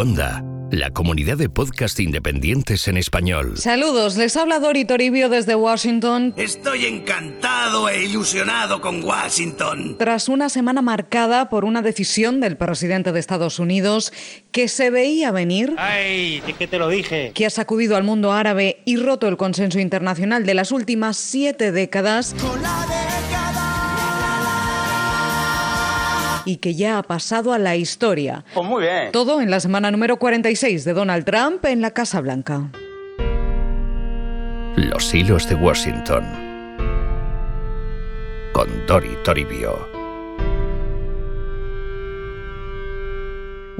Onda, la comunidad de podcast independientes en español. Saludos, les habla Dori Toribio desde Washington. Estoy encantado e ilusionado con Washington. Tras una semana marcada por una decisión del presidente de Estados Unidos que se veía venir. ¡Ay! ¿Qué te lo dije? Que ha sacudido al mundo árabe y roto el consenso internacional de las últimas siete décadas. Y que ya ha pasado a la historia. Pues muy bien. Todo en la semana número 46 de Donald Trump en la Casa Blanca. Los hilos de Washington. Con Dori Toribio.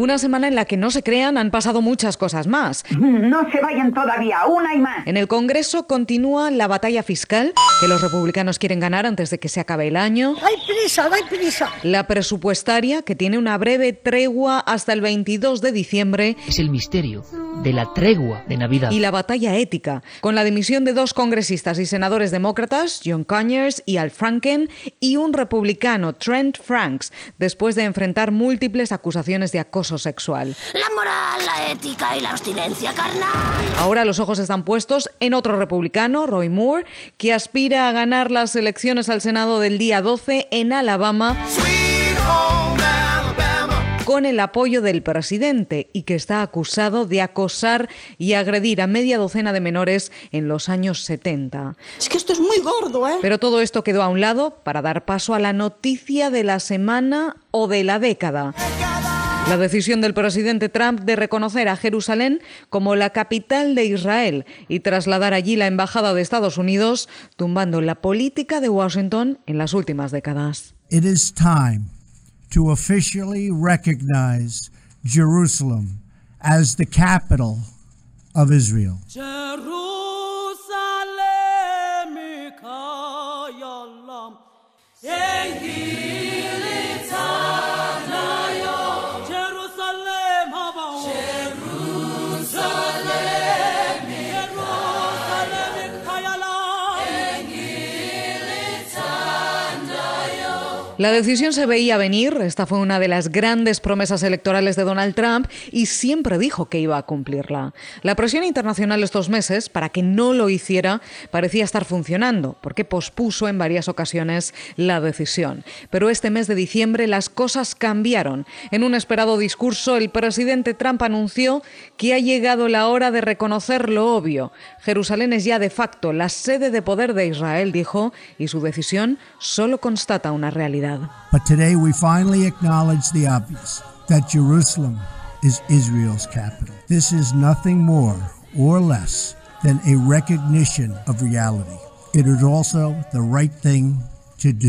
Una semana en la que no se crean han pasado muchas cosas más. No se vayan todavía, una y más. En el Congreso continúa la batalla fiscal que los republicanos quieren ganar antes de que se acabe el año. ¡Hay prisa, hay prisa! La presupuestaria que tiene una breve tregua hasta el 22 de diciembre. Es el misterio de la tregua de Navidad. Y la batalla ética, con la dimisión de dos congresistas y senadores demócratas, John Conyers y Al Franken, y un republicano, Trent Franks, después de enfrentar múltiples acusaciones de acoso sexual. La moral, la ética y la abstinencia carnal. Ahora los ojos están puestos en otro republicano, Roy Moore, que aspira a ganar las elecciones al Senado del día 12 en Alabama. Con el apoyo del presidente y que está acusado de acosar y agredir a media docena de menores en los años 70. Es que esto es muy gordo, ¿eh? Pero todo esto quedó a un lado para dar paso a la noticia de la semana o de la década. La decisión del presidente Trump de reconocer a Jerusalén como la capital de Israel y trasladar allí la embajada de Estados Unidos, tumbando la política de Washington en las últimas décadas. It is time to officially recognize Jerusalem as the capital of Israel. La decisión se veía venir, esta fue una de las grandes promesas electorales de Donald Trump y siempre dijo que iba a cumplirla. La presión internacional estos meses para que no lo hiciera parecía estar funcionando, porque pospuso en varias ocasiones la decisión. Pero este mes de diciembre las cosas cambiaron. En un esperado discurso, el presidente Trump anunció que ha llegado la hora de reconocer lo obvio. Jerusalén es ya de facto la sede de poder de Israel, dijo, y su decisión solo constata una realidad. But today we finally acknowledge the obvious that Jerusalem is Israel's capital. This is nothing more or less than a recognition of reality. It is also the right thing.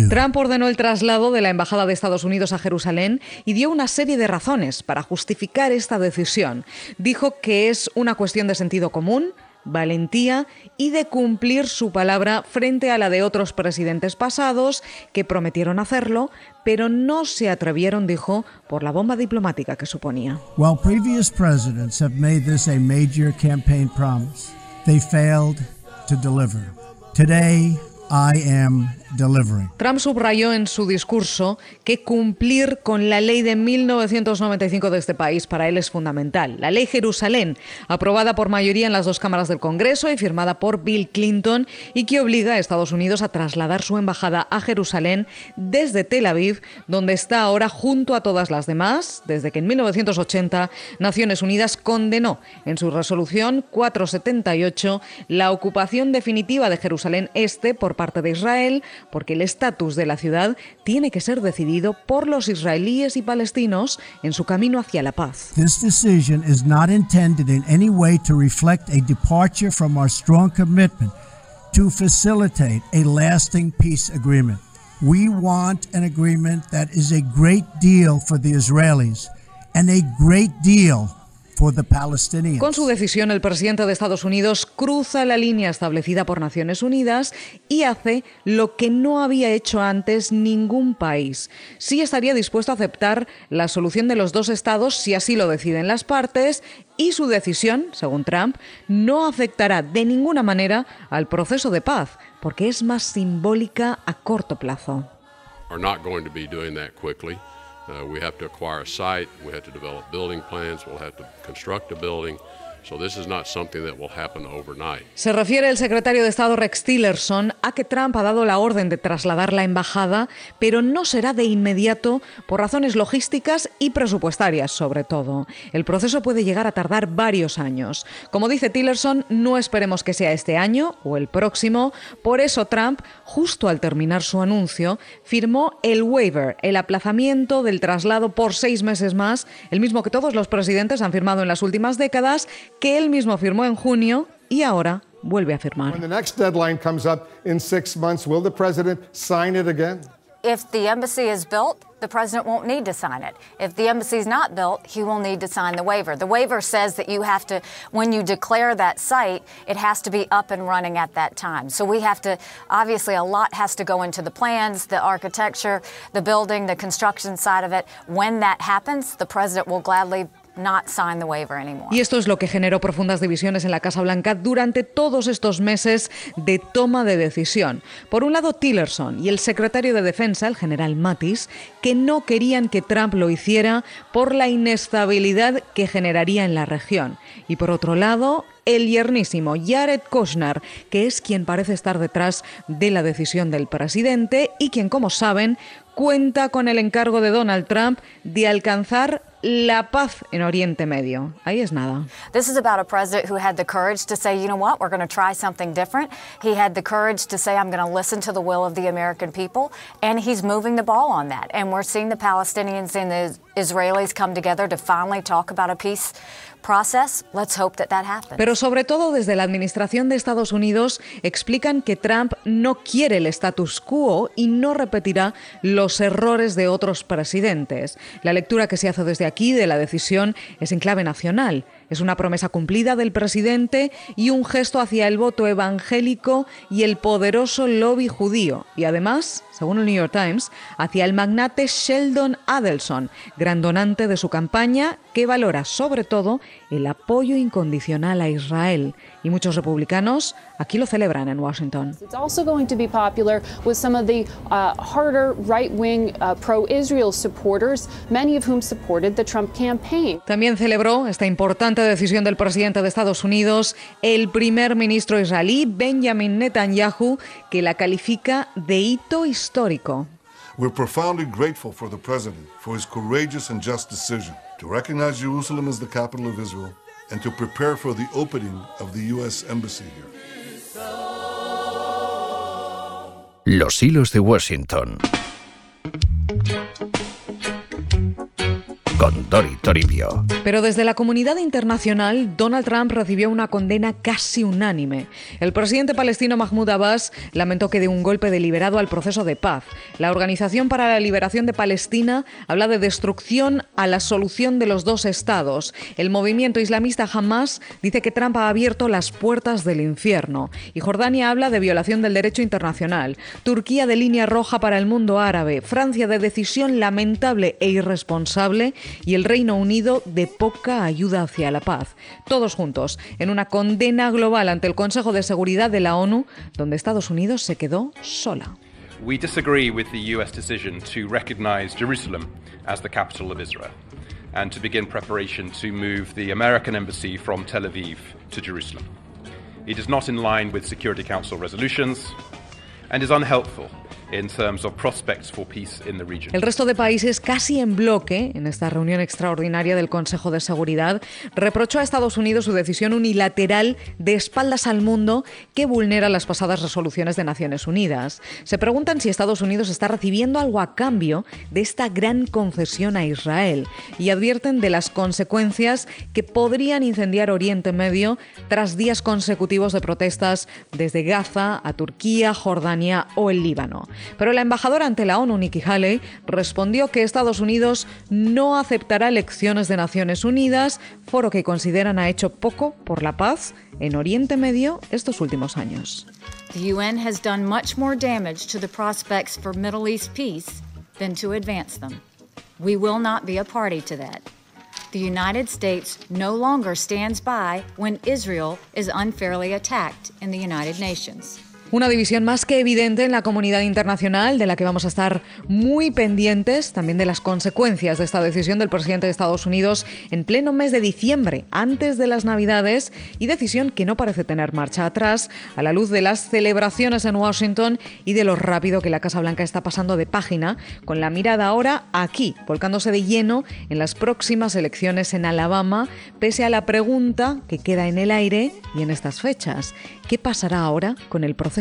Trump ordenó el traslado de la Embajada de Estados Unidos a Jerusalén y dio una serie de razones para justificar esta decisión. Dijo que es una cuestión de sentido común, valentía y de cumplir su palabra frente a la de otros presidentes pasados que prometieron hacerlo, pero no se atrevieron, dijo, por la bomba diplomática que suponía. While previous presidents have made this a major campaign promise, they failed to deliver. Today, I am. Trump subrayó en su discurso que cumplir con la ley de 1995 de este país para él es fundamental. La ley Jerusalén, aprobada por mayoría en las dos cámaras del Congreso y firmada por Bill Clinton y que obliga a Estados Unidos a trasladar su embajada a Jerusalén desde Tel Aviv, donde está ahora junto a todas las demás, desde que en 1980 Naciones Unidas condenó en su resolución 478 la ocupación definitiva de Jerusalén Este por parte de Israel, porque el estatus de la ciudad tiene que ser decidido por los israelíes y palestinos en su camino hacia la paz. This decision is not intended in any way to reflect a departure from our strong commitment to facilitate a lasting peace agreement. We want an agreement that is a great deal for the Israelis and a great deal Con su decisión, el presidente de Estados Unidos cruza la línea establecida por Naciones Unidas y hace lo que no había hecho antes ningún país. Sí estaría dispuesto a aceptar la solución de los dos estados si así lo deciden las partes y su decisión, según Trump, no afectará de ninguna manera al proceso de paz, porque es más simbólica a corto plazo. Uh, we have to acquire a site, we have to develop building plans, we'll have to construct a building. Se refiere el secretario de Estado Rex Tillerson a que Trump ha dado la orden de trasladar la embajada, pero no será de inmediato por razones logísticas y presupuestarias, sobre todo. El proceso puede llegar a tardar varios años. Como dice Tillerson, no esperemos que sea este año o el próximo. Por eso Trump, justo al terminar su anuncio, firmó el waiver, el aplazamiento del traslado por seis meses más, el mismo que todos los presidentes han firmado en las últimas décadas que él mismo firmó en junio y ahora vuelve a firmar. When the next deadline comes up in six months, will the president sign it again? If the embassy is built, the president won't need to sign it. If the embassy is not built, he will need to sign the waiver. The waiver says that you have to, when you declare that site, it has to be up and running at that time. So we have to, obviously, a lot has to go into the plans, the architecture, the building, the construction side of it. When that happens, the president will gladly y esto es lo que generó profundas divisiones en la Casa Blanca durante todos estos meses de toma de decisión. Por un lado, Tillerson y el secretario de Defensa, el general Mattis, que no querían que Trump lo hiciera por la inestabilidad que generaría en la región. Y por otro lado, el yernísimo Jared Kushner, que es quien parece estar detrás de la decisión del presidente y quien, como saben, cuenta con el encargo de Donald Trump de alcanzar la paz en Oriente Medio. Ahí es nada. This is about a president who had the courage to say, you know what, we're going to try something different. He had the courage to say, I'm going to listen to the will of the American people, and he's moving the ball on that. And we're seeing the Palestinians and the Israelis come together to finally talk about a peace pero sobre todo desde la administración de Estados Unidos explican que Trump no quiere el status quo y no repetirá los errores de otros presidentes. La lectura que se hace desde aquí de la decisión es en clave nacional. Es una promesa cumplida del presidente y un gesto hacia el voto evangélico y el poderoso lobby judío. Y además, según el New York Times, hacia el magnate Sheldon Adelson, gran donante de su campaña, que valora sobre todo el apoyo incondicional a Israel. Y muchos republicanos aquí lo celebran en Washington. It's also going to be popular with some of the uh, harder right-wing uh, pro-Israel supporters, many of whom supported the Trump campaign. También celebró esta importante decisión del presidente de Estados Unidos, el primer ministro israelí Benjamin Netanyahu, que la califica de hito histórico. We're profoundly grateful for the president for his courageous and just decision to recognize Jerusalem as the capital of Israel and to prepare for the opening of the U.S. Embassy here. Los hilos de Washington. Con Dori Toribio. Pero desde la comunidad internacional, Donald Trump recibió una condena casi unánime. El presidente palestino Mahmoud Abbas lamentó que de un golpe deliberado al proceso de paz. La Organización para la Liberación de Palestina habla de destrucción a la solución de los dos estados. El movimiento islamista Hamas dice que Trump ha abierto las puertas del infierno. Y Jordania habla de violación del derecho internacional. Turquía de línea roja para el mundo árabe. Francia de decisión lamentable e irresponsable y el Reino Unido de poca ayuda hacia la paz. Todos juntos, en una condena global ante el Consejo de Seguridad de la ONU, donde Estados Unidos se quedó sola. We disagree with the US decision to recognize Jerusalem as the capital of Israel and to begin preparation to move the American embassy from Tel Aviv to Jerusalem. It is not in line with Security Council resolutions and is unhelpful el resto de países, casi en bloque, en esta reunión extraordinaria del Consejo de Seguridad, reprochó a Estados Unidos su decisión unilateral de espaldas al mundo que vulnera las pasadas resoluciones de Naciones Unidas. Se preguntan si Estados Unidos está recibiendo algo a cambio de esta gran concesión a Israel y advierten de las consecuencias que podrían incendiar Oriente Medio tras días consecutivos de protestas desde Gaza a Turquía, Jordania o el Líbano. Pero la embajadora ante la ONU, Nikki Haley, respondió que Estados Unidos no aceptará elecciones de Naciones Unidas, foro que consideran ha hecho poco por la paz en Oriente Medio estos últimos años. The UN has done much more damage to the prospects for Middle East peace than to advance them. We will not be a party to that. The United States no longer stands by when Israel is unfairly attacked in the United Nations. Una división más que evidente en la comunidad internacional, de la que vamos a estar muy pendientes, también de las consecuencias de esta decisión del presidente de Estados Unidos en pleno mes de diciembre, antes de las Navidades, y decisión que no parece tener marcha atrás a la luz de las celebraciones en Washington y de lo rápido que la Casa Blanca está pasando de página, con la mirada ahora aquí, volcándose de lleno en las próximas elecciones en Alabama, pese a la pregunta que queda en el aire y en estas fechas. ¿Qué pasará ahora con el proceso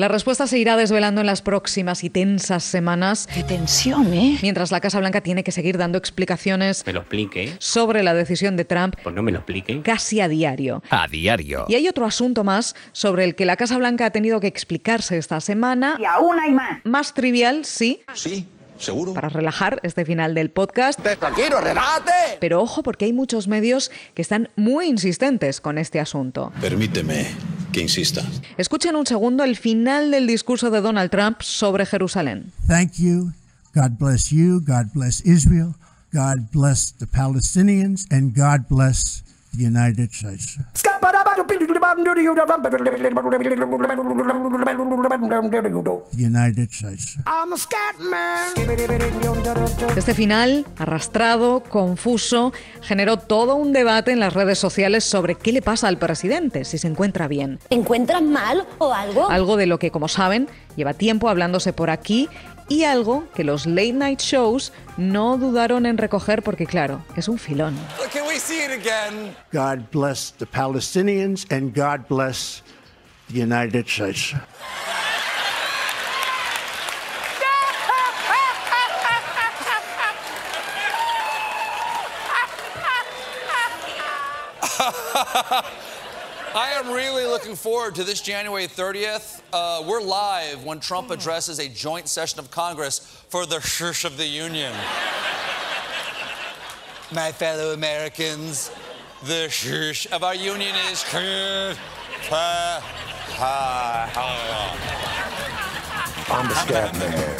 La respuesta se irá desvelando en las próximas y tensas semanas. ¡Qué tensión, eh! Mientras la Casa Blanca tiene que seguir dando explicaciones me lo explique. sobre la decisión de Trump. Pues no me lo explique. Casi a diario. A diario. Y hay otro asunto más sobre el que la Casa Blanca ha tenido que explicarse esta semana. Y aún hay más. Más trivial, sí. Sí. ¿Seguro? Para relajar este final del podcast. Tranquilo, relájate. Pero ojo, porque hay muchos medios que están muy insistentes con este asunto. Permíteme que insista. Escuchen un segundo el final del discurso de Donald Trump sobre Jerusalén. Thank you. God bless you. God bless Israel. God bless the Palestinians. And God bless United States. United States. Este final, arrastrado, confuso, generó todo un debate en las redes sociales sobre qué le pasa al presidente, si se encuentra bien. ¿Encuentras mal o algo? Algo de lo que, como saben, lleva tiempo hablándose por aquí y algo que los late night shows no dudaron en recoger porque, claro, es un filón. God bless the Palestinians and God bless the United States. I am really looking forward to this January 30th. Uh, we're live when Trump addresses a joint session of Congress for the Church of the Union. My fellow Americans, the Church of our Union is. I'm the scat man.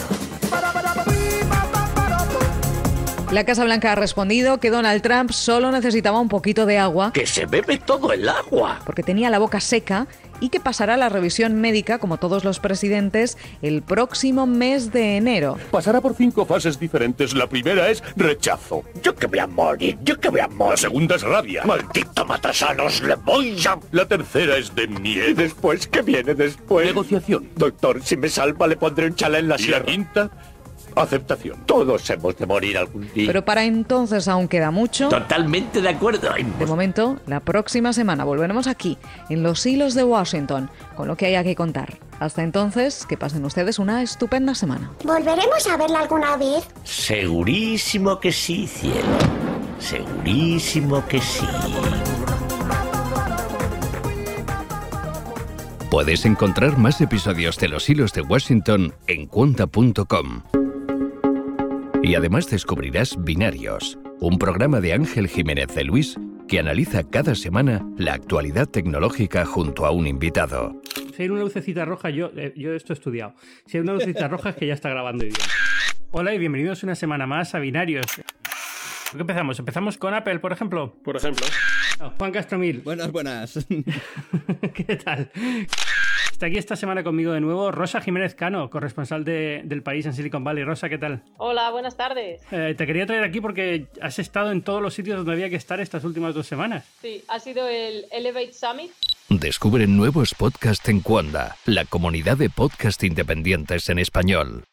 La Casa Blanca ha respondido que Donald Trump solo necesitaba un poquito de agua. Que se bebe todo el agua. Porque tenía la boca seca y que pasará la revisión médica, como todos los presidentes, el próximo mes de enero. Pasará por cinco fases diferentes. La primera es rechazo. Yo que voy a morir, yo que voy a morir. La segunda es rabia. Maldito matasanos, le voy a... La tercera es de miedo. ¿Y después qué viene después? Negociación. Doctor, si me salva le pondré un chala en la y sierra. la quinta, aceptación. Todos hemos de morir algún día. Pero para entonces aún queda mucho. Totalmente de acuerdo. De momento, la próxima semana volveremos aquí, en los hilos de Washington, con lo que haya que contar. Hasta entonces, que pasen ustedes una estupenda semana. ¿Volveremos a verla alguna vez? Segurísimo que sí, cielo. Segurísimo que sí. Puedes encontrar más episodios de Los Hilos de Washington en cuonta.com. Y además descubrirás Binarios, un programa de Ángel Jiménez de Luis que analiza cada semana la actualidad tecnológica junto a un invitado. Si hay una lucecita roja, yo, eh, yo esto he estudiado. Si hay una lucecita roja es que ya está grabando bien. Hola y bienvenidos una semana más a Binarios. ¿Por qué empezamos? ¿Empezamos con Apple, por ejemplo? Por ejemplo. Juan Castromil. Buenas, buenas. ¿Qué tal? Está aquí esta semana conmigo de nuevo Rosa Jiménez Cano, corresponsal de- del país en Silicon Valley. Rosa, ¿qué tal? Hola, buenas tardes. Eh, te quería traer aquí porque has estado en todos los sitios donde había que estar estas últimas dos semanas. Sí, ha sido el Elevate Summit. Descubre nuevos podcasts en Cuonda, la comunidad de podcast independientes en español.